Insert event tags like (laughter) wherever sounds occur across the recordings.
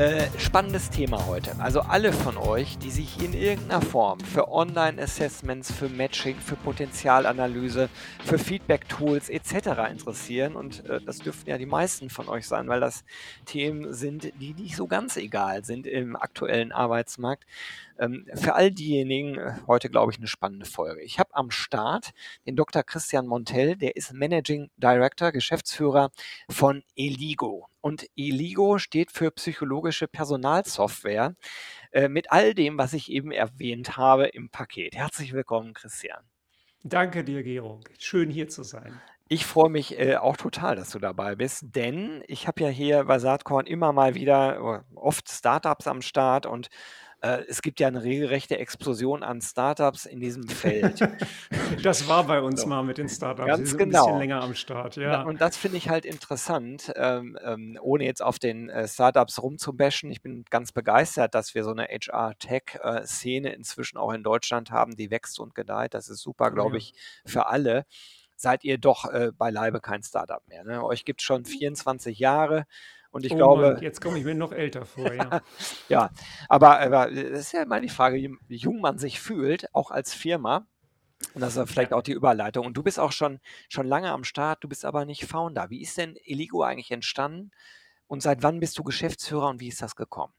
Äh, spannendes Thema heute. Also alle von euch, die sich in irgendeiner Form für Online-Assessments, für Matching, für Potenzialanalyse, für Feedback-Tools etc. interessieren, und äh, das dürften ja die meisten von euch sein, weil das Themen sind, die nicht so ganz egal sind im aktuellen Arbeitsmarkt, ähm, für all diejenigen äh, heute, glaube ich, eine spannende Folge. Ich habe am Start den Dr. Christian Montell, der ist Managing Director, Geschäftsführer von Eligo. Und Eligo steht für psychologische Personalsoftware äh, mit all dem, was ich eben erwähnt habe im Paket. Herzlich willkommen, Christian. Danke dir, Gero. Schön hier zu sein. Ich freue mich äh, auch total, dass du dabei bist, denn ich habe ja hier bei Saatkorn immer mal wieder oft Startups am Start und äh, es gibt ja eine regelrechte Explosion an Startups in diesem Feld. (laughs) das war bei uns so. mal mit den Startups. Ganz genau. ein bisschen länger am Start, ja. Und das finde ich halt interessant, ähm, ähm, ohne jetzt auf den äh, Startups rumzubashen. Ich bin ganz begeistert, dass wir so eine HR-Tech-Szene inzwischen auch in Deutschland haben, die wächst und gedeiht. Das ist super, glaube ich, für alle seid ihr doch äh, beileibe kein Startup mehr. Ne? Euch gibt es schon 24 Jahre. Und ich oh glaube. Mann, jetzt komme ich mir noch älter vor, ja. (laughs) ja, aber, aber das ist ja immer die Frage, wie jung man sich fühlt, auch als Firma. Und das ist vielleicht auch die Überleitung. Und du bist auch schon, schon lange am Start, du bist aber nicht Founder. Wie ist denn Eligo eigentlich entstanden? Und seit wann bist du Geschäftsführer und wie ist das gekommen?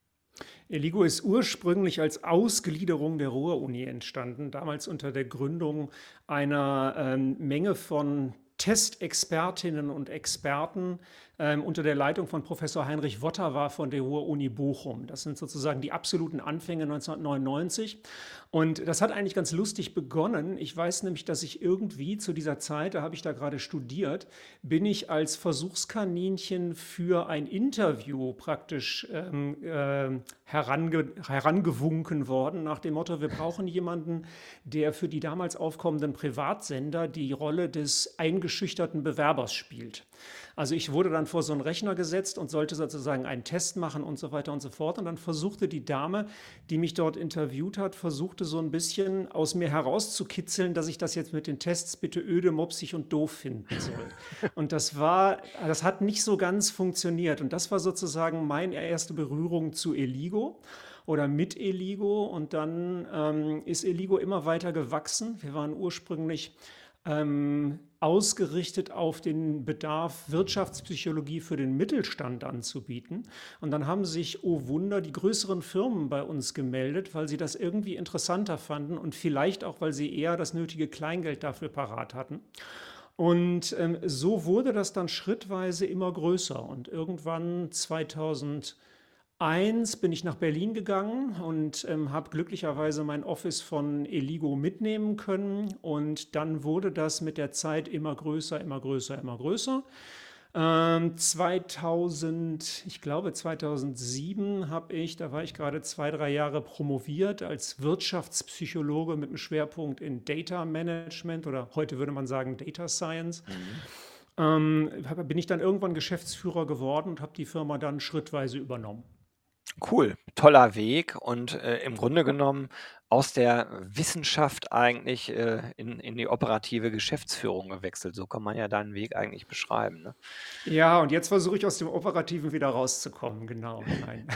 Eligo ist ursprünglich als Ausgliederung der Ruhr-Uni entstanden, damals unter der Gründung einer ähm, Menge von Testexpertinnen und Experten ähm, unter der Leitung von Professor Heinrich Wotter war von der Ruhr-Uni Bochum. Das sind sozusagen die absoluten Anfänge 1999. Und das hat eigentlich ganz lustig begonnen. Ich weiß nämlich, dass ich irgendwie zu dieser Zeit, da habe ich da gerade studiert, bin ich als Versuchskaninchen für ein Interview praktisch ähm, äh, herange herangewunken worden, nach dem Motto, wir brauchen jemanden, der für die damals aufkommenden Privatsender die Rolle des eingeschüchterten Bewerbers spielt. Also ich wurde dann vor so einen Rechner gesetzt und sollte sozusagen einen Test machen und so weiter und so fort. Und dann versuchte die Dame, die mich dort interviewt hat, versuchte so ein bisschen aus mir herauszukitzeln, dass ich das jetzt mit den Tests bitte öde, mopsig und doof finden soll. (laughs) Und das war, das hat nicht so ganz funktioniert. Und das war sozusagen meine erste Berührung zu Eligo oder mit Eligo. Und dann ähm, ist Eligo immer weiter gewachsen. Wir waren ursprünglich ähm, ausgerichtet auf den Bedarf, Wirtschaftspsychologie für den Mittelstand anzubieten. Und dann haben sich, oh Wunder, die größeren Firmen bei uns gemeldet, weil sie das irgendwie interessanter fanden und vielleicht auch, weil sie eher das nötige Kleingeld dafür parat hatten. Und ähm, so wurde das dann schrittweise immer größer. Und irgendwann 2000 Eins bin ich nach Berlin gegangen und ähm, habe glücklicherweise mein Office von Eligo mitnehmen können. Und dann wurde das mit der Zeit immer größer, immer größer, immer größer. Ähm, 2000, ich glaube 2007 habe ich, da war ich gerade zwei, drei Jahre promoviert als Wirtschaftspsychologe mit einem Schwerpunkt in Data Management oder heute würde man sagen Data Science. Mhm. Ähm, bin ich dann irgendwann Geschäftsführer geworden und habe die Firma dann schrittweise übernommen. Cool, toller Weg und äh, im Grunde genommen aus der Wissenschaft eigentlich äh, in, in die operative Geschäftsführung gewechselt. So kann man ja deinen Weg eigentlich beschreiben. Ne? Ja, und jetzt versuche ich aus dem Operativen wieder rauszukommen, genau. Nein.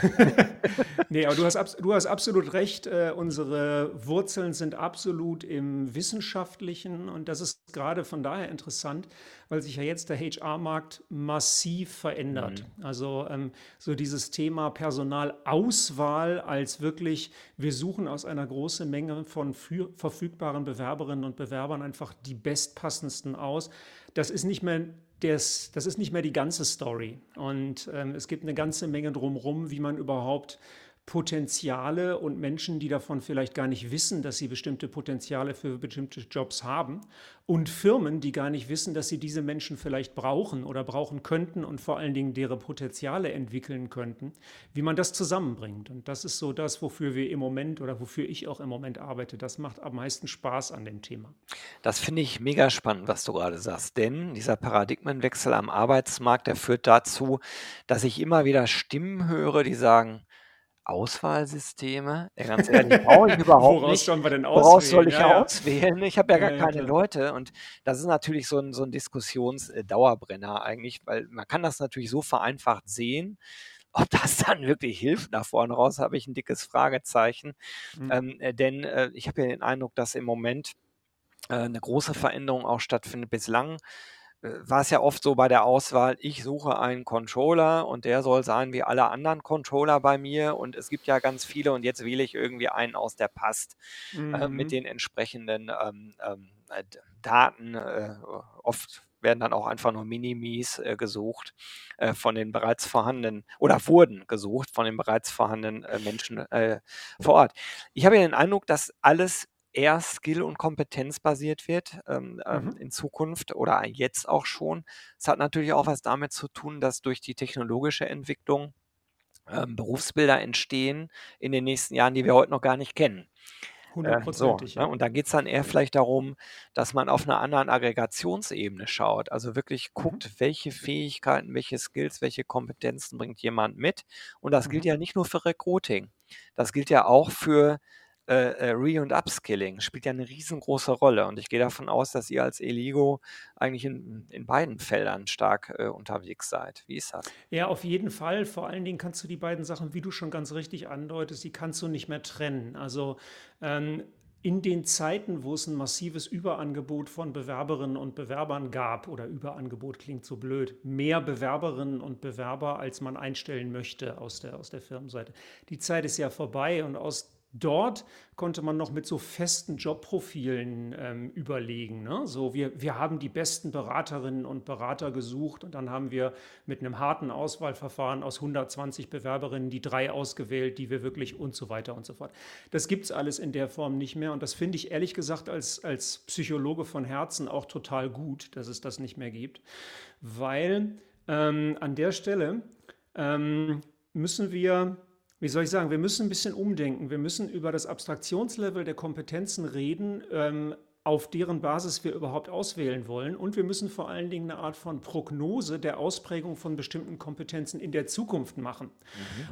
(laughs) nee, aber du hast, du hast absolut recht. Äh, unsere Wurzeln sind absolut im Wissenschaftlichen und das ist gerade von daher interessant, weil sich ja jetzt der HR-Markt massiv verändert. Mhm. Also ähm, so dieses Thema Personalauswahl als wirklich, wir suchen aus einer großen große Menge von verfügbaren Bewerberinnen und Bewerbern einfach die bestpassendsten aus. Das ist nicht mehr das, das ist nicht mehr die ganze Story. Und ähm, es gibt eine ganze Menge drumherum, wie man überhaupt Potenziale und Menschen, die davon vielleicht gar nicht wissen, dass sie bestimmte Potenziale für bestimmte Jobs haben und Firmen, die gar nicht wissen, dass sie diese Menschen vielleicht brauchen oder brauchen könnten und vor allen Dingen deren Potenziale entwickeln könnten, wie man das zusammenbringt. Und das ist so das, wofür wir im Moment oder wofür ich auch im Moment arbeite. Das macht am meisten Spaß an dem Thema. Das finde ich mega spannend, was du gerade sagst, denn dieser Paradigmenwechsel am Arbeitsmarkt, der führt dazu, dass ich immer wieder Stimmen höre, die sagen, Auswahlsysteme? Ganz (laughs) ehrlich, brauche ich überhaupt Woraus nicht. sollen wir denn Woraus soll auswählen? ich Ja, ja. auswählen? Ich habe ja gar Ja, keine. Leute und das ist natürlich so ein, so ein Diskussionsdauerbrenner eigentlich, weil man kann das natürlich so vereinfacht sehen. Ob das (laughs) dann wirklich hilft nach vorne raus, habe ich ein dickes Fragezeichen. Hm. Ähm, äh, denn äh, ich habe ja den Eindruck, dass im Moment äh, eine große Veränderung auch stattfindet. Bislang äh, war es ja oft so bei der Auswahl, ich suche einen Controller und der soll sein wie alle anderen Controller bei mir und es gibt ja ganz viele und jetzt wähle ich irgendwie einen aus, der passt äh, mit Mhm. den entsprechenden ähm, ähm, äh, Daten. Äh, oft werden dann auch einfach nur Minimis äh, gesucht äh, von den bereits vorhandenen oder wurden gesucht von den bereits vorhandenen äh, Menschen äh, vor Ort. Ich habe ja den Eindruck, dass alles eher skill- und kompetenzbasiert wird ähm, ähm, Mhm. in Zukunft oder jetzt auch schon. Es hat natürlich auch was damit zu tun, dass durch die technologische Entwicklung ähm, Berufsbilder entstehen in den nächsten Jahren, die wir heute noch gar nicht kennen. Äh, so, ne? Und da geht es dann eher vielleicht darum, dass man auf einer anderen Aggregationsebene schaut. Also wirklich Mhm. guckt, welche Fähigkeiten, welche Skills, welche Kompetenzen bringt jemand mit. Und das gilt Mhm. ja nicht nur für Recruiting. Das gilt ja auch für äh, äh, Re- und Upskilling. Spielt ja eine riesengroße Rolle. Und ich gehe davon aus, dass ihr als Eligo eigentlich in, in beiden Feldern stark äh, unterwegs seid. Wie ist das? Ja, auf jeden Fall. Vor allen Dingen kannst du die beiden Sachen, wie du schon ganz richtig andeutest, die kannst du nicht mehr trennen. Also ähm, in den Zeiten, wo es ein massives Überangebot von Bewerberinnen und Bewerbern gab, oder Überangebot klingt so blöd, mehr Bewerberinnen und Bewerber, als man einstellen möchte aus der, aus der Firmenseite. Die Zeit ist ja vorbei und aus Dort konnte man noch mit so festen Jobprofilen ähm, überlegen. Ne? So, wir, wir haben die besten Beraterinnen und Berater gesucht und dann haben wir mit einem harten Auswahlverfahren aus 120 Bewerberinnen die drei ausgewählt, die wir wirklich und so weiter und so fort. Das gibt es alles in der Form nicht mehr und das finde ich ehrlich gesagt als, als Psychologe von Herzen auch total gut, dass es das nicht mehr gibt, weil ähm, an der Stelle ähm, müssen wir wie soll ich sagen, wir müssen ein bisschen umdenken. Wir müssen über das Abstraktionslevel der Kompetenzen reden, ähm, auf deren Basis wir überhaupt auswählen wollen. Und wir müssen vor allen Dingen eine Art von Prognose der Ausprägung von bestimmten Kompetenzen in der Zukunft machen.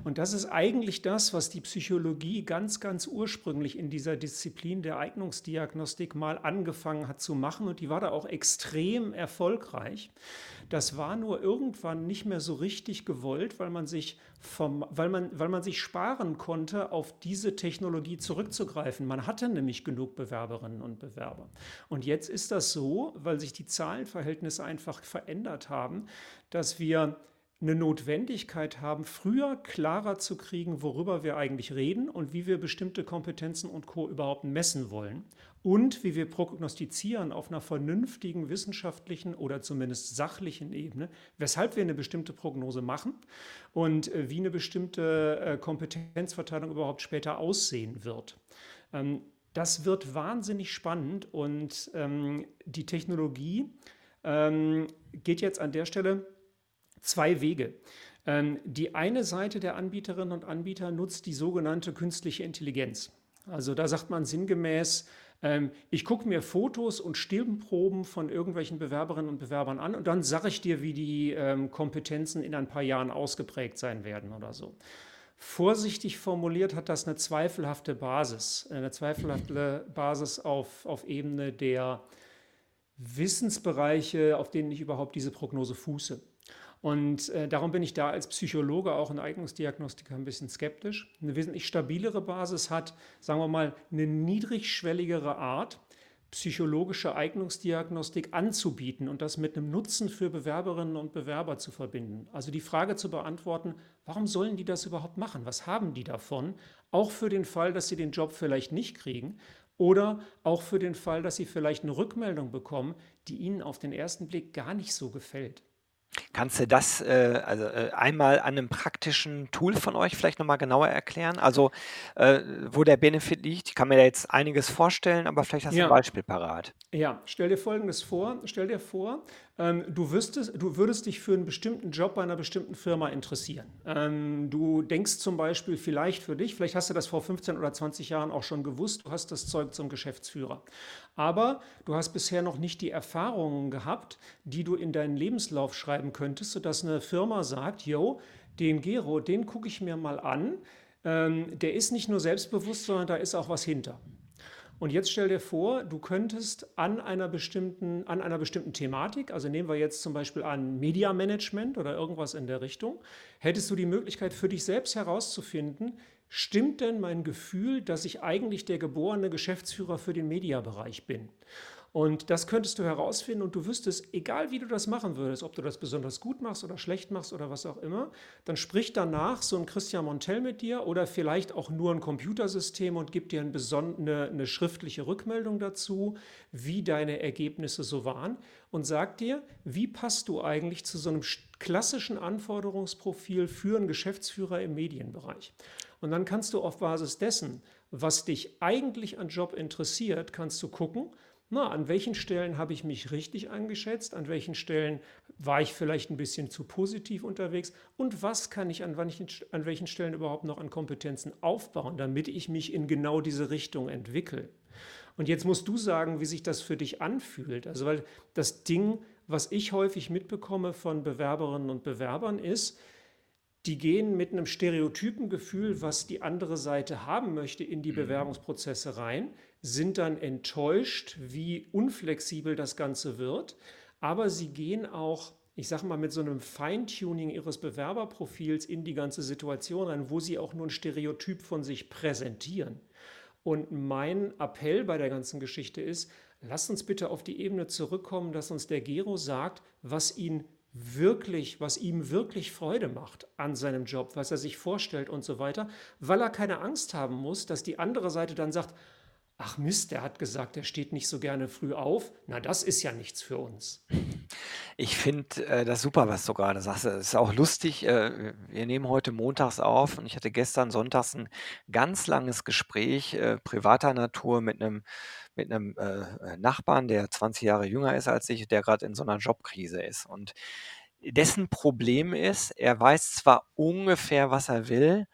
Und das ist eigentlich das, was die Psychologie ganz, ganz ursprünglich in dieser Disziplin der Eignungsdiagnostik mal angefangen hat zu machen. Und die war da auch extrem erfolgreich. Das war nur irgendwann nicht mehr so richtig gewollt, weil man sich vom, weil man, weil man sich sparen konnte, auf diese Technologie zurückzugreifen. Man hatte nämlich genug Bewerberinnen und Bewerber. Und jetzt ist das so, weil sich die Zahlenverhältnisse einfach verändert haben, dass wir eine Notwendigkeit haben, früher klarer zu kriegen, worüber wir eigentlich reden und wie wir bestimmte Kompetenzen und Co. überhaupt messen wollen und wie wir prognostizieren auf einer vernünftigen wissenschaftlichen oder zumindest sachlichen Ebene, weshalb wir eine bestimmte Prognose machen und äh, wie eine bestimmte äh, Kompetenzverteilung überhaupt später aussehen wird. Ähm, das wird wahnsinnig spannend und ähm, die Technologie ähm, geht jetzt an der Stelle zwei Wege. Ähm, die eine Seite der Anbieterinnen und Anbieter nutzt die sogenannte künstliche Intelligenz. Also da sagt man sinngemäß, ähm, ich gucke mir Fotos und Stirnproben von irgendwelchen Bewerberinnen und Bewerbern an und dann sage ich dir, wie die ähm, Kompetenzen in ein paar Jahren ausgeprägt sein werden oder so. Vorsichtig formuliert hat das eine zweifelhafte Basis, eine zweifelhafte Basis auf, auf Ebene der Wissensbereiche, auf denen ich überhaupt diese Prognose fuße. Und äh, darum bin ich da als Psychologe, auch ein Eignungsdiagnostiker, ein bisschen skeptisch. Eine wesentlich stabilere Basis hat, sagen wir mal, eine niedrigschwelligere Art, psychologische Eignungsdiagnostik anzubieten und das mit einem Nutzen für Bewerberinnen und Bewerber zu verbinden. Also die Frage zu beantworten, warum sollen die das überhaupt machen? Was haben die davon? Auch für den Fall, dass sie den Job vielleicht nicht kriegen oder auch für den Fall, dass sie vielleicht eine Rückmeldung bekommen, die ihnen auf den ersten Blick gar nicht so gefällt. Kannst du das äh, also äh, einmal an einem praktischen Tool von euch vielleicht nochmal genauer erklären? Also äh, wo der Benefit liegt? Ich kann mir da jetzt einiges vorstellen, aber vielleicht hast du ein Ja. Beispiel parat. Ja, stell dir Folgendes vor. Stell dir vor, du, wüsstest, du würdest dich für einen bestimmten Job bei einer bestimmten Firma interessieren. Ähm, du denkst zum Beispiel vielleicht für dich, vielleicht hast du das vor 15 oder 20 Jahren auch schon gewusst, du hast das Zeug zum Geschäftsführer. Aber du hast bisher noch nicht die Erfahrungen gehabt, die du in deinen Lebenslauf schreiben könntest, sodass eine Firma sagt, yo, den Gero, den gucke ich mir mal an. Ähm, der ist nicht nur selbstbewusst, sondern da ist auch was hinter. Und jetzt stell dir vor, du könntest an einer bestimmten, an einer bestimmten Thematik, also nehmen wir jetzt zum Beispiel an Media Management oder irgendwas in der Richtung, hättest du die Möglichkeit für dich selbst herauszufinden, stimmt denn mein Gefühl, dass ich eigentlich der geborene Geschäftsführer für den Mediabereich bin? Und das könntest du herausfinden und du wüsstest, egal wie du das machen würdest, ob du das besonders gut machst oder schlecht machst oder was auch immer, dann spricht danach so ein Christian Montel mit dir oder vielleicht auch nur ein Computersystem und gibt dir ein eine, eine schriftliche Rückmeldung dazu, wie deine Ergebnisse so waren und sagt dir, wie passt du eigentlich zu so einem klassischen Anforderungsprofil für einen Geschäftsführer im Medienbereich. Und dann kannst du auf Basis dessen, was dich eigentlich an Job interessiert, kannst du gucken, na, an welchen Stellen habe ich mich richtig eingeschätzt, an welchen Stellen war ich vielleicht ein bisschen zu positiv unterwegs und was kann ich an, welchen, an welchen Stellen überhaupt noch an Kompetenzen aufbauen, damit ich mich in genau diese Richtung entwickle. Und jetzt musst du sagen, wie sich das für dich anfühlt. Also, weil das Ding, was ich häufig mitbekomme von Bewerberinnen und Bewerbern ist, die gehen mit einem stereotypen Gefühl, was die andere Seite haben möchte, in die mhm. Bewerbungsprozesse rein, sind dann enttäuscht, wie unflexibel das Ganze wird, aber sie gehen auch, ich sage mal, mit so einem Feintuning ihres Bewerberprofils in die ganze Situation rein, wo sie auch nur ein Stereotyp von sich präsentieren. Und mein Appell bei der ganzen Geschichte ist, lasst uns bitte auf die Ebene zurückkommen, dass uns der Gero sagt, was ihn wirklich, was ihm wirklich Freude macht an seinem Job, was er sich vorstellt und so weiter, weil er keine Angst haben muss, dass die andere Seite dann sagt, ach Mist, der hat gesagt, er steht nicht so gerne früh auf. Na, das ist ja nichts für uns. Ich finde äh, das super, was du gerade sagst. Es ist auch lustig. Äh, wir nehmen heute montags auf und ich hatte gestern sonntags ein ganz langes Gespräch äh, privater Natur mit einem mit einem äh, Nachbarn, der 20 Jahre jünger ist als ich, der gerade in so einer Jobkrise ist. Und dessen Problem ist, er weiß zwar ungefähr, was er will,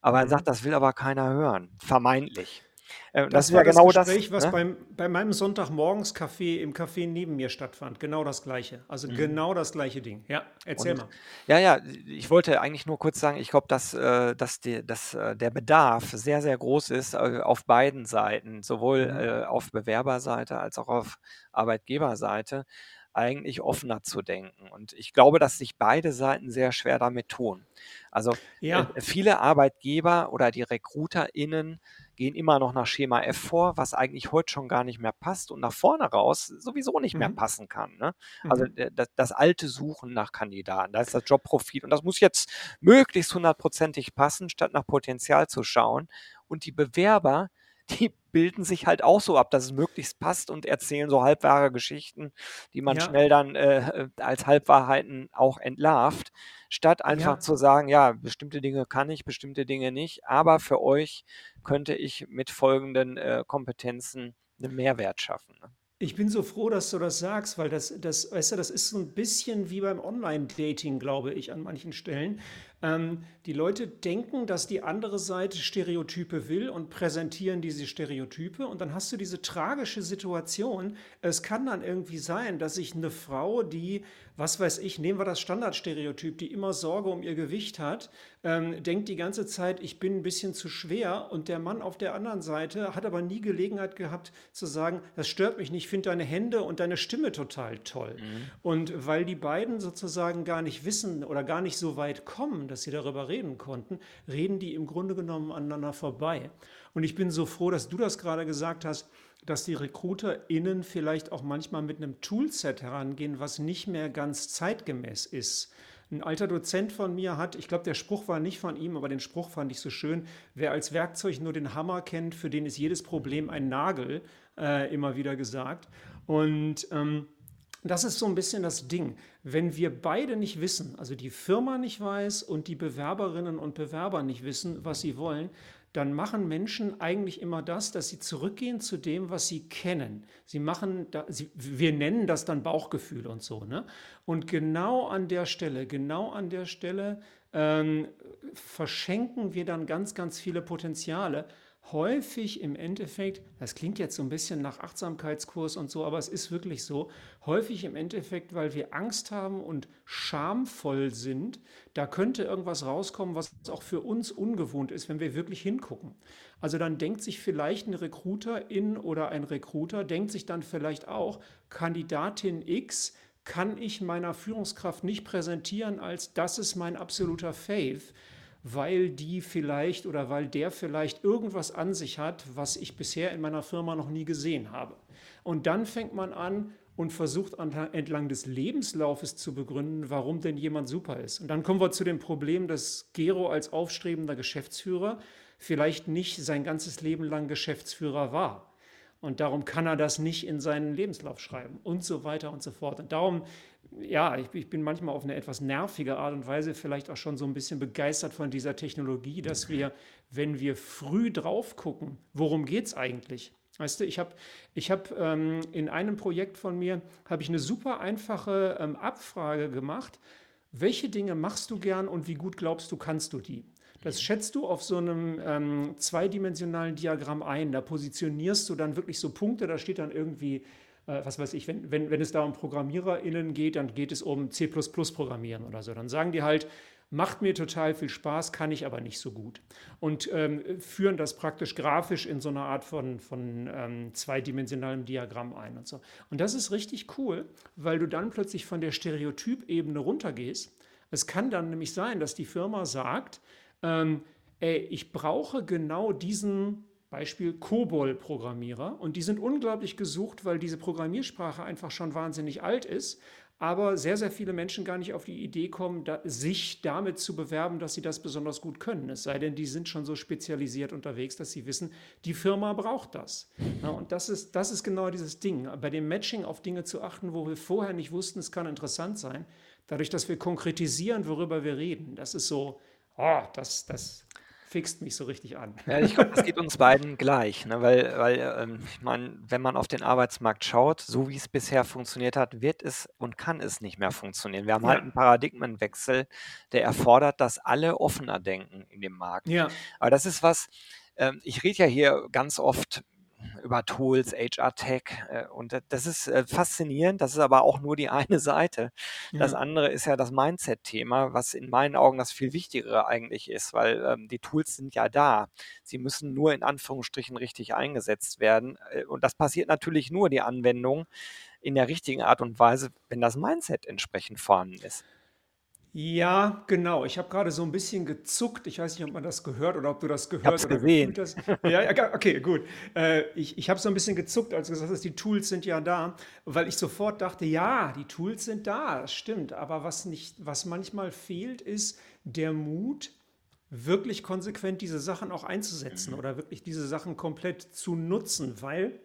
aber er mhm. sagt, das will aber keiner hören. Vermeintlich. Äh, das, das war ja genau das Gespräch, das, was ne? beim, bei meinem Sonntagmorgens Café im Café neben mir stattfand. Genau das gleiche. Also mhm. genau das gleiche Ding. Ja, erzähl Und, mal. Ja, ja, ich wollte eigentlich nur kurz sagen, ich glaube, dass, äh, dass, die, dass äh, der Bedarf sehr, sehr groß ist auf beiden Seiten, sowohl mhm. auf Bewerberseite als auch auf Arbeitgeberseite eigentlich offener zu denken. Und ich glaube, dass sich beide Seiten sehr schwer damit tun. Also ja. viele Arbeitgeber oder die RecruiterInnen gehen immer noch nach Schema F vor, was eigentlich heute schon gar nicht mehr passt und nach vorne raus sowieso nicht mehr mhm. passen kann. Ne? Also mhm. Das, das, alte Suchen nach Kandidaten, da ist das Jobprofil und das muss jetzt möglichst hundertprozentig passen, statt nach Potenzial zu schauen. Und die Bewerber, (laughs) die bilden sich halt auch so ab, dass es möglichst passt und erzählen so halbwahre Geschichten, die man ja. schnell dann äh, als Halbwahrheiten auch entlarvt, statt einfach ja. zu sagen, ja, bestimmte Dinge kann ich, bestimmte Dinge nicht, aber für euch könnte ich mit folgenden äh, Kompetenzen einen Mehrwert schaffen. Ne? Ich bin so froh, dass du das sagst, weil das, das, weißt du, das ist so ein bisschen wie beim Online-Dating, glaube ich, an manchen Stellen. Ähm, die Leute denken, dass die andere Seite Stereotype will und präsentieren diese Stereotype. Und dann hast du diese tragische Situation. Es kann dann irgendwie sein, dass sich eine Frau, die, was weiß ich, nehmen wir das Standardstereotyp, die immer Sorge um ihr Gewicht hat, ähm, denkt die ganze Zeit, ich bin ein bisschen zu schwer. Und der Mann auf der anderen Seite hat aber nie Gelegenheit gehabt zu sagen, das stört mich nicht, ich finde deine Hände und deine Stimme total toll. Mhm. Und weil die beiden sozusagen gar nicht wissen oder gar nicht so weit kommen, dass sie darüber reden konnten, reden die im Grunde genommen aneinander vorbei. Und ich bin so froh, dass du das gerade gesagt hast, dass die RecruiterInnen vielleicht auch manchmal mit einem Toolset herangehen, was nicht mehr ganz zeitgemäß ist. Ein alter Dozent von mir hat, ich glaube, der Spruch war nicht von ihm, aber den Spruch fand ich so schön, wer als Werkzeug nur den Hammer kennt, für den ist jedes Problem ein Nagel, äh, immer wieder gesagt. Und ähm, das ist so ein bisschen das Ding. Wenn wir beide nicht wissen, also die Firma nicht weiß und die Bewerberinnen und Bewerber nicht wissen, was sie wollen, dann machen Menschen eigentlich immer das, dass sie zurückgehen zu dem, was sie kennen. Sie machen, da, sie, wir nennen das dann Bauchgefühl und so. Ne? Und genau an der Stelle, genau an der Stelle ähm, verschenken wir dann ganz, ganz viele Potenziale, häufig im Endeffekt, das klingt jetzt so ein bisschen nach Achtsamkeitskurs und so, aber es ist wirklich so, häufig im Endeffekt, weil wir Angst haben und schamvoll sind, da könnte irgendwas rauskommen, was auch für uns ungewohnt ist, wenn wir wirklich hingucken. Also dann denkt sich vielleicht ein Recruiterin oder ein Recruiter, denkt sich dann vielleicht auch, Kandidatin X kann ich meiner Führungskraft nicht präsentieren als das ist mein absoluter Faith weil die vielleicht oder weil der vielleicht irgendwas an sich hat, was ich bisher in meiner Firma noch nie gesehen habe. Und dann fängt man an und versucht entlang des Lebenslaufes zu begründen, warum denn jemand super ist. Und dann kommen wir zu dem Problem, dass Gero als aufstrebender Geschäftsführer vielleicht nicht sein ganzes Leben lang Geschäftsführer war. Und darum kann er das nicht in seinen Lebenslauf schreiben und so weiter und so fort. Und darum ja, ich, ich, bin manchmal auf eine etwas nervige Art und Weise vielleicht auch schon so ein bisschen begeistert von dieser Technologie, dass wir, wenn wir früh drauf gucken, worum geht es eigentlich? Weißt du, ich habe ich hab, ähm, in einem Projekt von mir, habe ich eine super einfache ähm, Abfrage gemacht. Welche Dinge machst du gern und wie gut glaubst du, kannst du die? Das schätzt du auf so einem ähm, zweidimensionalen Diagramm ein. Da positionierst du dann wirklich so Punkte, da steht dann irgendwie was weiß ich, wenn, wenn, wenn es da um ProgrammiererInnen geht, dann geht es um C++-Programmieren oder so. Dann sagen die halt, macht mir total viel Spaß, kann ich aber nicht so gut. Und ähm, führen das praktisch grafisch in so einer Art von, von ähm, zweidimensionalem Diagramm ein und so. Und das ist richtig cool, weil du dann plötzlich von der Stereotypebene runtergehst. Es kann dann nämlich sein, dass die Firma sagt, ähm, ey, ich brauche genau diesen Beispiel COBOL-Programmierer. Und die sind unglaublich gesucht, weil diese Programmiersprache einfach schon wahnsinnig alt ist, aber sehr, sehr viele Menschen gar nicht auf die Idee kommen, da, sich damit zu bewerben, dass sie das besonders gut können. Es sei denn, die sind schon so spezialisiert unterwegs, dass sie wissen, die Firma braucht das. Ja, und das ist, das ist genau dieses Ding. Bei dem Matching auf Dinge zu achten, wo wir vorher nicht wussten, es kann interessant sein, dadurch, dass wir konkretisieren, worüber wir reden. Das ist so, oh, das, das, fixt mich so richtig an. Ja, ich glaube, das geht uns beiden gleich, ne? weil, weil ähm, ich meine, wenn man auf den Arbeitsmarkt schaut, so wie es bisher funktioniert hat, wird es und kann es nicht mehr funktionieren. Wir haben ja. halt einen Paradigmenwechsel, der erfordert, dass alle offener denken in dem Markt. Ja. Aber das ist was, ähm, ich rede ja hier ganz oft über Tools, HR-Tech. Äh, und das ist äh, faszinierend. Das ist aber auch nur die (laughs) eine Seite. Das andere ist ja das Mindset-Thema, was in meinen Augen das viel Wichtigere eigentlich ist, weil ähm, die Tools sind ja da. Sie müssen nur in Anführungsstrichen richtig eingesetzt werden. Äh, und das passiert natürlich nur die Anwendung in der richtigen Art und Weise, wenn das Mindset entsprechend vorhanden ist. Ja, genau. Ich habe gerade so ein bisschen gezuckt. Ich weiß nicht, ob man das gehört oder ob du das gehört hab's oder gesehen. gefühlt hast. Ja, ja, okay, gut. Äh, ich ich habe so ein bisschen gezuckt, als du gesagt hast, die Tools sind ja da, weil ich sofort dachte, ja, die Tools sind da, das stimmt. Aber was nicht, was manchmal fehlt, ist der Mut, wirklich konsequent diese Sachen auch einzusetzen mhm. oder wirklich diese Sachen komplett zu nutzen, weil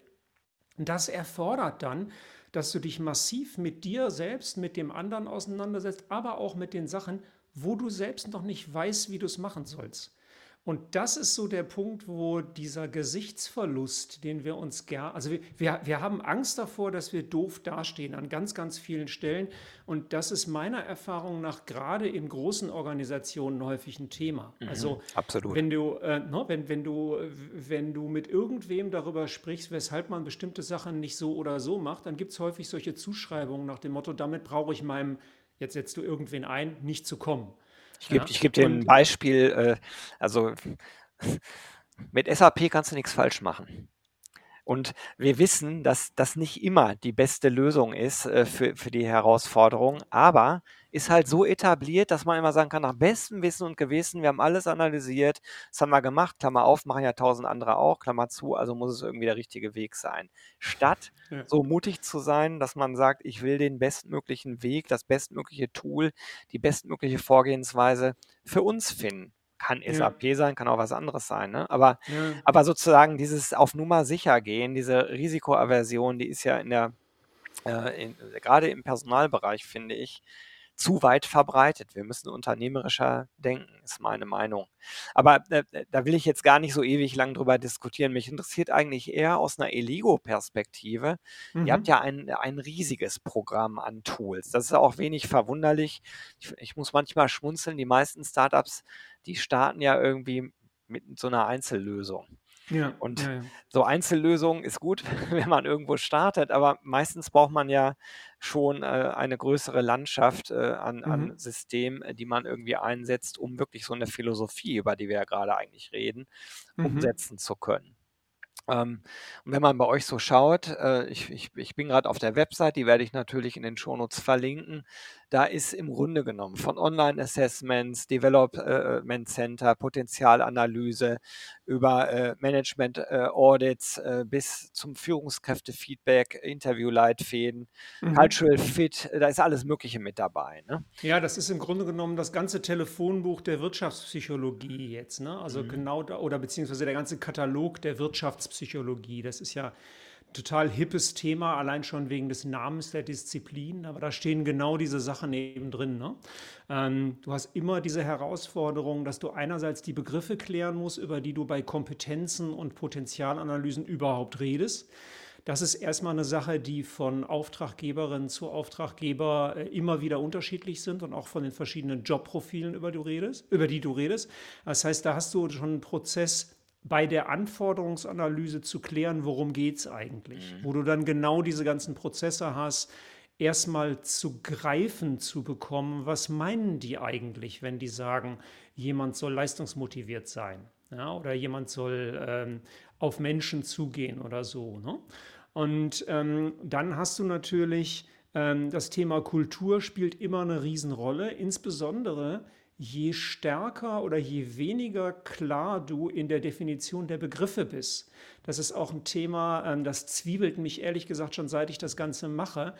das erfordert dann, dass du dich massiv mit dir selbst, mit dem anderen auseinandersetzt, aber auch mit den Sachen, wo du selbst noch nicht weißt, wie du es machen sollst. Und das ist so der Punkt, wo dieser Gesichtsverlust, den wir uns gern, also wir, wir, wir haben Angst davor, dass wir doof dastehen an ganz, ganz vielen Stellen. Und das ist meiner Erfahrung nach gerade in großen Organisationen häufig ein Thema. Mhm, also absolut. Wenn du, äh, no, ne, wenn, wenn, du, wenn du mit irgendwem darüber sprichst, weshalb man bestimmte Sachen nicht so oder so macht, dann gibt es häufig solche Zuschreibungen nach dem Motto, damit brauche ich meinem, jetzt setzt du irgendwen ein, nicht zu kommen. Ich gebe ja. geb dir ein Beispiel. Äh, also (laughs) mit SAP kannst du nichts falsch machen. Und wir wissen, dass das nicht immer die beste Lösung ist äh, für, für die Herausforderung, aber ist halt so etabliert, dass man immer sagen kann, nach bestem Wissen und Gewissen, wir haben alles analysiert, das haben wir gemacht, Klammer auf, machen ja tausend andere auch, Klammer zu, also muss es irgendwie der richtige Weg sein. Statt ja. so mutig zu sein, dass man sagt, ich will den bestmöglichen Weg, das bestmögliche Tool, die bestmögliche Vorgehensweise für uns finden kann SAP ja. sein, kann auch was anderes sein, ne? Aber, ja. aber sozusagen dieses auf Nummer sicher gehen, diese Risikoaversion, die ist ja in der äh, in, gerade im Personalbereich, finde ich, zu weit verbreitet. Wir müssen unternehmerischer denken, ist meine Meinung. Aber äh, da will ich jetzt gar nicht so ewig lang drüber diskutieren. Mich interessiert eigentlich eher aus einer Eligo-Perspektive. Mhm. Ihr habt mhm. ja ein, ein riesiges Programm an Tools. Das ist auch wenig verwunderlich. Ich, ich muss manchmal schmunzeln. Die meisten Startups, die starten ja irgendwie mit so einer Einzellösung. Ja, Und ja, ja. so Einzellösungen ist gut, (laughs) wenn man irgendwo startet, aber meistens braucht man ja schon äh, eine größere Landschaft äh, an, mhm. an Systemen, äh, die man irgendwie einsetzt, um wirklich so eine Philosophie, über die wir ja gerade eigentlich reden, mhm. umsetzen zu können. Ähm, und wenn man bei euch so schaut, äh, ich, ich, ich bin gerade auf der Website, die werde ich natürlich in den Shownotes verlinken. Da ist im Grunde genommen von Online-Assessments, Development Center, Potenzialanalyse über äh, Management-Audits äh, äh, bis zum Führungskräfte-Feedback, Interview-Leitfäden, mhm. Cultural Fit, da ist alles Mögliche mit dabei. Ne? Ja, das ist im Grunde genommen das ganze Telefonbuch der Wirtschaftspsychologie jetzt. Ne? Also mhm. genau da, oder beziehungsweise der ganze Katalog der Wirtschaftspsychologie. Das ist ja total hippes Thema, allein schon wegen des Namens der Disziplin, aber da stehen genau diese Sachen eben drin. Ne? Ähm, du hast immer diese Herausforderung, dass du einerseits die Begriffe klären musst, über die du bei Kompetenzen und Potenzialanalysen überhaupt redest. Das ist erstmal eine Sache, die von Auftraggeberin zu Auftraggeber äh, immer wieder unterschiedlich sind und auch von den verschiedenen Jobprofilen, über, über die du redest. Das heißt, da hast du schon einen Prozess, bei der Anforderungsanalyse zu klären, worum geht es eigentlich, mhm. wo du dann genau diese ganzen Prozesse hast, erstmal zu greifen zu bekommen, was meinen die eigentlich, wenn die sagen, jemand soll leistungsmotiviert sein ja, oder jemand soll ähm, auf Menschen zugehen oder so. Ne? Und ähm, dann hast du natürlich ähm, das Thema Kultur spielt immer eine Riesenrolle, insbesondere je stärker oder je weniger klar du in der Definition der Begriffe bist. Das ist auch ein Thema, ähm, das zwiebelt mich ehrlich gesagt schon seit ich das Ganze mache.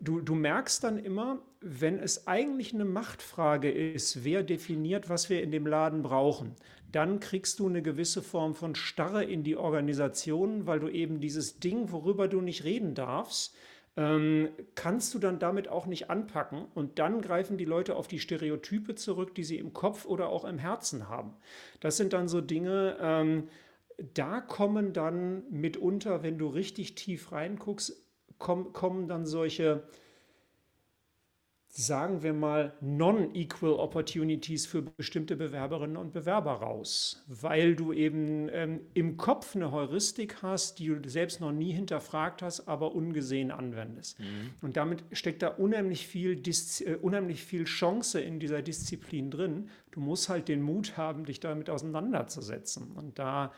Du, du merkst dann immer, wenn es eigentlich eine Machtfrage ist, wer definiert, was wir in dem Laden brauchen, dann kriegst du eine gewisse Form von Starre in die Organisation, weil du eben dieses Ding, worüber du nicht reden darfst, ähm, kannst du dann damit auch nicht anpacken und dann greifen die Leute auf die Stereotype zurück, die sie im Kopf oder auch im Herzen haben. Das sind dann so Dinge, ähm, da kommen dann mitunter, wenn du richtig tief reinguckst, komm, kommen dann solche sagen wir mal, non-equal opportunities für bestimmte Bewerberinnen und Bewerber raus, weil du eben ähm, im Kopf eine Heuristik hast, die du selbst noch nie hinterfragt hast, aber ungesehen anwendest. Mhm. Und damit steckt da unheimlich viel, äh, unheimlich viel Chance in dieser Disziplin drin. Du musst halt den Mut haben, dich damit auseinanderzusetzen. Und da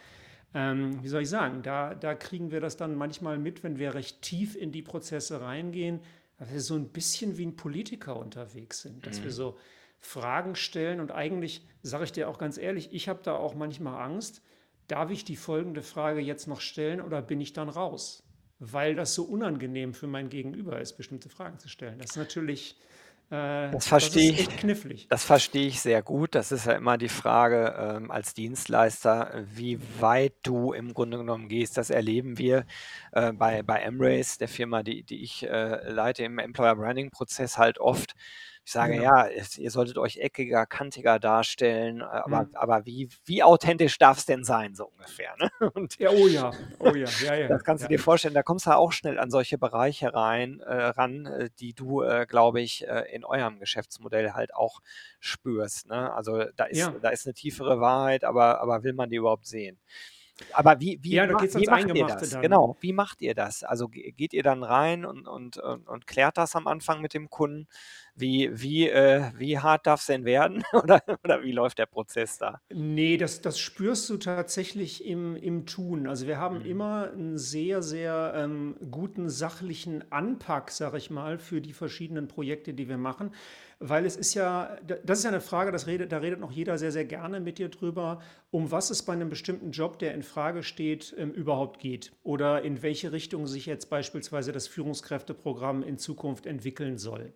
ähm, wie soll ich sagen, da, da kriegen wir das dann manchmal mit, wenn wir recht tief in die Prozesse reingehen, dass wir so ein bisschen wie ein Politiker unterwegs sind, dass mhm. wir so Fragen stellen und eigentlich, sage ich dir auch ganz ehrlich, ich habe da auch manchmal Angst, darf ich die folgende Frage jetzt noch stellen oder bin ich dann raus? Weil das so unangenehm für mein Gegenüber ist, bestimmte Fragen zu stellen. Das ist natürlich äh, das verstehe ich. Knifflig. Das verstehe ich sehr gut. Das ist ja immer die Frage ähm, als Dienstleister, wie weit du im Grunde genommen gehst. Das erleben wir äh, bei, bei Embrace, der Firma, die, die ich äh, leite im Employer Branding Prozess halt oft ich sage, ja, ja ihr solltet euch eckiger, kantiger darstellen, aber, mhm. aber wie, wie authentisch darf es denn sein, so ungefähr? Ne? (laughs) Und ja, oh ja, oh ja, ja, ja. Das kannst du ja. dir vorstellen, da kommst du auch schnell an solche Bereiche rein, äh, ran, äh, die du, äh, glaube ich, äh, in eurem Geschäftsmodell halt auch spürst. Ne? Also da ist, ja. da ist eine tiefere Wahrheit, aber, aber will man die überhaupt sehen? Aber wie, wie, ja, macht, wie macht ihr das? Dann. Genau, wie macht ihr das? Also geht ihr dann rein und, und, und, und klärt das am Anfang mit dem Kunden? Wie, wie, äh, wie hart darf es denn werden? (laughs) oder, oder wie läuft der Prozess da? Nee, das, das spürst du tatsächlich im, im Tun. Also wir haben mhm. immer einen sehr, sehr ähm, guten sachlichen Anpack, sag ich mal, für die verschiedenen Projekte, die wir machen. Weil es ist ja, das ist ja eine Frage, das redet, da redet noch jeder sehr, sehr gerne mit dir drüber, um was es bei einem bestimmten Job, der in Frage steht, ähm, überhaupt geht. Oder in welche Richtung sich jetzt beispielsweise das Führungskräfteprogramm in Zukunft entwickeln soll.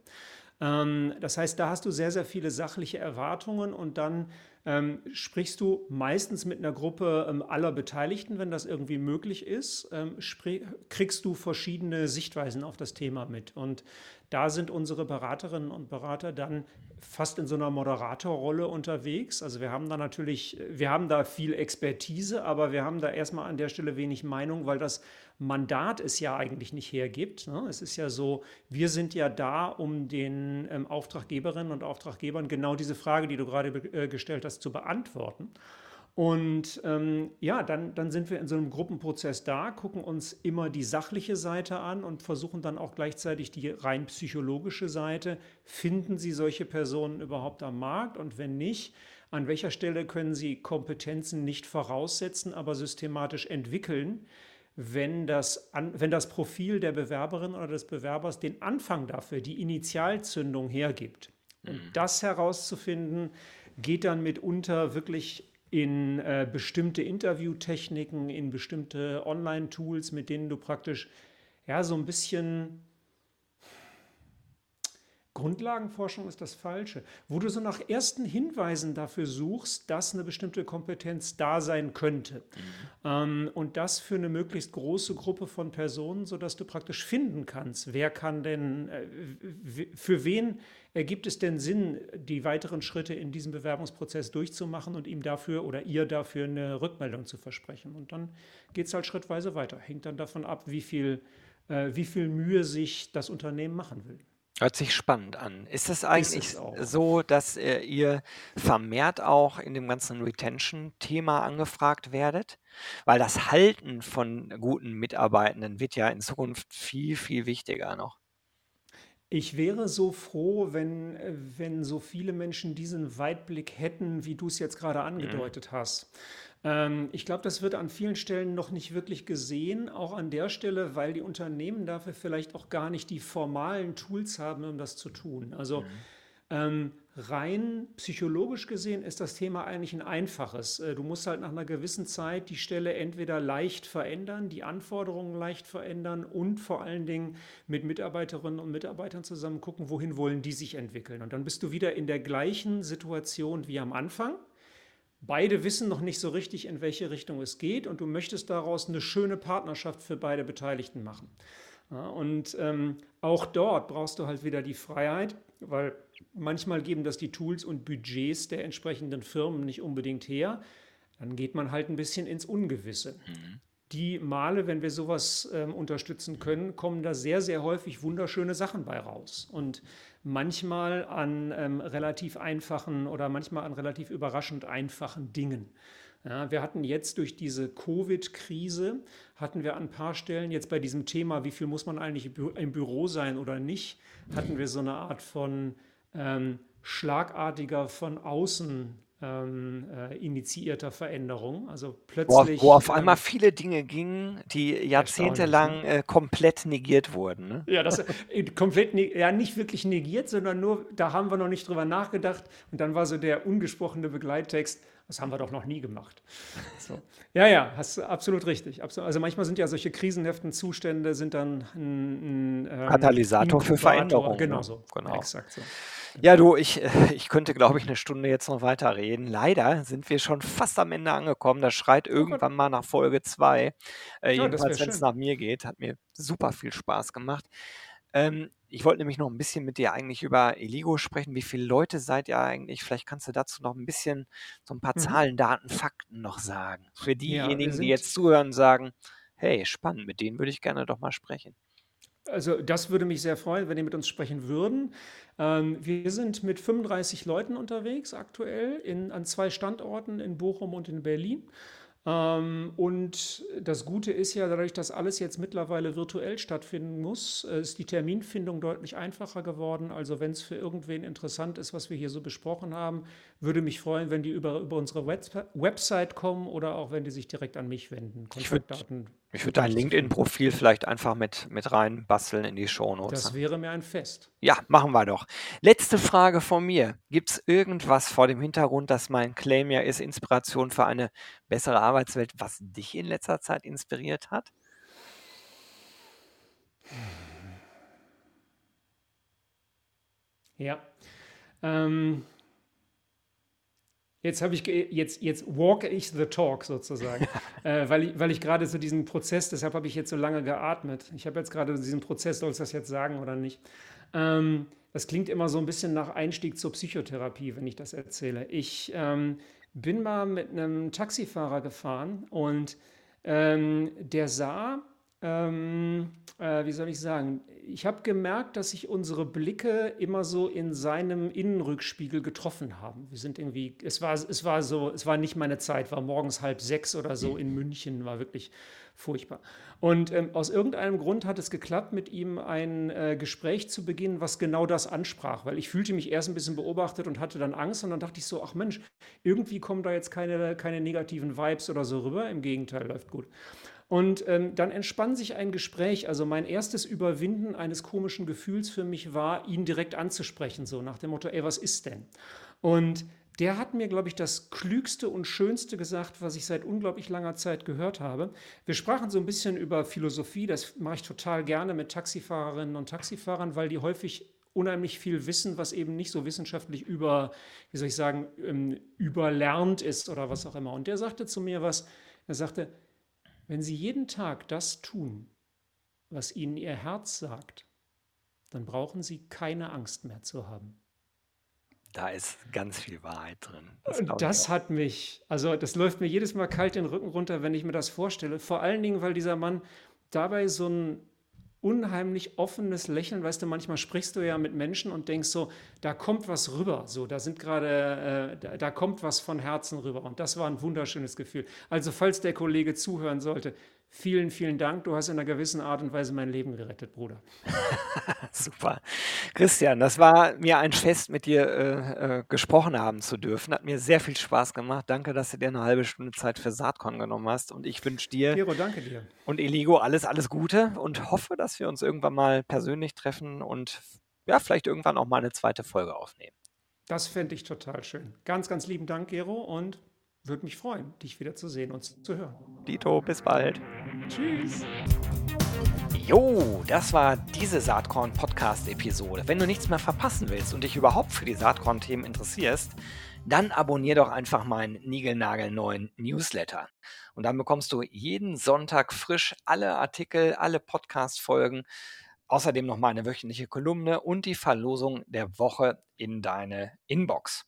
Ähm, das heißt, da hast du sehr, sehr viele sachliche Erwartungen und dann ähm, sprichst du meistens mit einer Gruppe ähm, aller Beteiligten, wenn das irgendwie möglich ist, ähm, kriegst du verschiedene Sichtweisen auf das Thema mit. Und da sind unsere Beraterinnen und Berater dann fast in so einer Moderatorrolle unterwegs. Also wir haben da natürlich, wir haben da viel Expertise, aber wir haben da erstmal an der Stelle wenig Meinung, weil das Mandat es ja eigentlich nicht hergibt. Ne? Es ist ja so, wir sind ja da, um den ähm, Auftraggeberinnen und Auftraggebern genau diese Frage, die du gerade äh, gestellt hast, zu beantworten. Und ähm, ja, dann, dann sind wir in so einem Gruppenprozess da, gucken uns immer die sachliche Seite an und versuchen dann auch gleichzeitig die rein psychologische Seite. Finden Sie solche Personen überhaupt am Markt? Und wenn nicht, an welcher Stelle können Sie Kompetenzen nicht voraussetzen, aber systematisch entwickeln, wenn das, an, wenn das Profil der Bewerberin oder des Bewerbers den Anfang dafür, die Initialzündung hergibt? Und mhm. das herauszufinden, geht dann mitunter wirklich in äh, bestimmte Interviewtechniken, in bestimmte Online-Tools, mit denen du praktisch ja so ein bisschen Grundlagenforschung ist das Falsche, wo du so nach ersten Hinweisen dafür suchst, dass eine bestimmte Kompetenz da sein könnte. Mhm. Ähm, und das für eine möglichst große Gruppe von Personen, sodass du praktisch finden kannst, wer kann denn, äh, für wen ergibt es denn Sinn, die weiteren Schritte in diesem Bewerbungsprozess durchzumachen und ihm dafür oder ihr dafür eine Rückmeldung zu versprechen. Und dann geht es halt schrittweise weiter. Hängt dann davon ab, wie viel, äh, wie viel Mühe sich das Unternehmen machen will. Hört sich spannend an. Ist es eigentlich so, dass äh, ihr vermehrt auch in dem ganzen Retention-Thema angefragt werdet? Weil das Halten von guten Mitarbeitenden wird ja in Zukunft viel, viel wichtiger noch. Ich wäre so froh, wenn, äh, wenn so viele Menschen diesen Weitblick hätten, wie du es jetzt gerade Mhm. angedeutet hast. Ähm, ich glaube, das wird an vielen Stellen noch nicht wirklich gesehen, auch an der Stelle, weil die Unternehmen dafür vielleicht auch gar nicht die formalen Tools haben, um das zu tun. Also mhm. ähm, rein psychologisch gesehen ist das Thema eigentlich ein einfaches. Äh, du musst halt nach einer gewissen Zeit die Stelle entweder leicht verändern, die Anforderungen leicht verändern und vor allen Dingen mit Mitarbeiterinnen und Mitarbeitern zusammen gucken, wohin wollen die sich entwickeln. Und dann bist du wieder in der gleichen Situation wie am Anfang. Beide wissen noch nicht so richtig, in welche Richtung es geht und du möchtest daraus eine schöne Partnerschaft für beide Beteiligten machen. Ja, und ähm, auch dort brauchst du halt wieder die Freiheit, weil manchmal geben das die Tools und Budgets der entsprechenden Firmen nicht unbedingt her. Dann geht man halt ein bisschen ins Ungewisse. Mhm. Die Male, wenn wir sowas ähm, unterstützen können, kommen da sehr, sehr häufig wunderschöne Sachen bei raus. Und manchmal an ähm, relativ einfachen oder manchmal an relativ überraschend einfachen Dingen. Ja, wir hatten jetzt durch diese Covid-Krise, hatten wir an ein paar Stellen jetzt bei diesem Thema, wie viel muss man eigentlich im Büro sein oder nicht, hatten wir so eine Art von ähm, schlagartiger von außen ähm, äh, initiierter Veränderung. Also plötzlich. Wo, wo auf einmal ähm, viele Dinge gingen, die jahrzehntelang ne? äh, komplett negiert wurden. Ne? Ja, das äh, komplett, ja, nicht wirklich negiert, sondern nur, da haben wir noch nicht drüber nachgedacht. Und dann war so der ungesprochene Begleittext, das haben wir doch noch nie gemacht. So. Ja, ja, hast absolut richtig. Also manchmal sind ja solche krisenhaften Zustände sind dann ein, ein ähm, Katalysator für Veränderungen. Genau ne? so. Genau. Exakt so. Ja, du, ich, äh, ich könnte, glaube ich, eine Stunde jetzt noch weiter reden. Leider sind wir schon fast am Ende angekommen. Das schreit irgendwann mal nach Folge 2. Äh, ja, jedenfalls, wenn es nach mir geht. Hat mir super viel Spaß gemacht. Ähm, ich wollte nämlich noch ein bisschen mit dir eigentlich über Eligo sprechen. Wie viele Leute seid ihr eigentlich? Vielleicht kannst du dazu noch ein bisschen so ein paar mhm. Zahlen, Daten, Fakten noch sagen. Für diejenigen, ja, die jetzt zuhören, sagen, hey, spannend, mit denen würde ich gerne doch mal sprechen. Also das würde mich sehr freuen, wenn ihr mit uns sprechen würden. Ähm, wir sind mit 35 Leuten unterwegs aktuell in, an zwei Standorten in Bochum und in Berlin. Ähm, und das Gute ist ja, dadurch, dass alles jetzt mittlerweile virtuell stattfinden muss, äh, ist die Terminfindung deutlich einfacher geworden. Also wenn es für irgendwen interessant ist, was wir hier so besprochen haben, würde mich freuen, wenn die über, über unsere Website kommen oder auch wenn die sich direkt an mich wenden. Kontaktdaten. Ich würde dein LinkedIn-Profil vielleicht einfach mit, mit rein basteln in die Shownotes. Das wäre mir ein Fest. Ja, machen wir doch. Letzte Frage von mir. Gibt es irgendwas vor dem Hintergrund, dass mein Claim ja ist, Inspiration für eine bessere Arbeitswelt, was dich in letzter Zeit inspiriert hat? Ja. Ähm, Jetzt habe ich jetzt jetzt walk ich the talk sozusagen, (laughs) äh, weil ich, weil ich gerade so diesen Prozess, deshalb habe ich jetzt so lange geatmet. Ich habe jetzt gerade diesen Prozess, soll ich das jetzt sagen oder nicht? Ähm, das klingt immer so ein bisschen nach Einstieg zur Psychotherapie, wenn ich das erzähle. Ich ähm, bin mal mit einem Taxifahrer gefahren und ähm, der sah ähm, äh, wie soll ich sagen, ich habe gemerkt, dass sich unsere Blicke immer so in seinem Innenrückspiegel getroffen haben. Wir sind irgendwie, es war, es war so, es war nicht meine Zeit, war morgens halb sechs oder so in München, war wirklich furchtbar. Und ähm, aus irgendeinem Grund hat es geklappt, mit ihm ein äh, Gespräch zu beginnen, was genau das ansprach, weil ich fühlte mich erst ein bisschen beobachtet und hatte dann Angst und dann dachte ich so, ach Mensch, irgendwie kommen da jetzt keine, keine negativen Vibes oder so rüber, im Gegenteil, läuft gut. Und ähm, dann entspann sich ein Gespräch. Also mein erstes Überwinden eines komischen Gefühls für mich war, ihn direkt anzusprechen, so nach dem Motto, ey, was ist denn? Und der hat mir, glaube ich, das Klügste und Schönste gesagt, was ich seit unglaublich langer Zeit gehört habe. Wir sprachen so ein bisschen über Philosophie, das mache ich total gerne mit Taxifahrerinnen und Taxifahrern, weil die häufig unheimlich viel wissen, was eben nicht so wissenschaftlich über, wie soll ich sagen, ähm, überlernt ist oder was auch immer. Und der sagte zu mir was, er sagte, wenn Sie jeden Tag das tun, was Ihnen Ihr Herz sagt, dann brauchen Sie keine Angst mehr zu haben. Da ist ganz viel Wahrheit drin. Das, das hat mich, also das läuft mir jedes Mal kalt den Rücken runter, wenn ich mir das vorstelle. Vor allen Dingen, weil dieser Mann dabei so ein unheimlich offenes Lächeln. Weißt du, manchmal sprichst du ja mit Menschen und denkst so, da kommt was rüber. So, da sind gerade, äh, da, da, kommt was von Herzen rüber. Und das war ein wunderschönes Gefühl. Also, falls der Kollege zuhören sollte, Vielen, vielen Dank. Du hast in einer gewissen Art und Weise mein Leben gerettet, Bruder. (laughs) Super. Christian, das war mir ein Fest, mit dir äh, äh, gesprochen haben zu dürfen. Hat mir sehr viel Spaß gemacht. Danke, dass du dir eine halbe Stunde Zeit für Saatkorn genommen hast. Und ich wünsche dir Gero, danke dir. und Eligo alles, alles Gute und hoffe, dass wir uns irgendwann mal persönlich treffen und ja, vielleicht irgendwann auch mal eine zweite Folge aufnehmen. Das fände ich total schön. Ganz, ganz lieben Dank, Gero, und würde mich freuen, dich wieder zu sehen und zu hören. Dito, bis bald. Tschüss. Jo, das war diese Saatkorn-Podcast-Episode. Wenn du nichts mehr verpassen willst und dich überhaupt für die Saatkorn-Themen interessierst, dann abonnier doch einfach meinen niegelnagelneuen Newsletter. Und dann bekommst du jeden Sonntag frisch alle Artikel, alle Podcast-Folgen, außerdem noch meine wöchentliche Kolumne und die Verlosung der Woche in deine Inbox.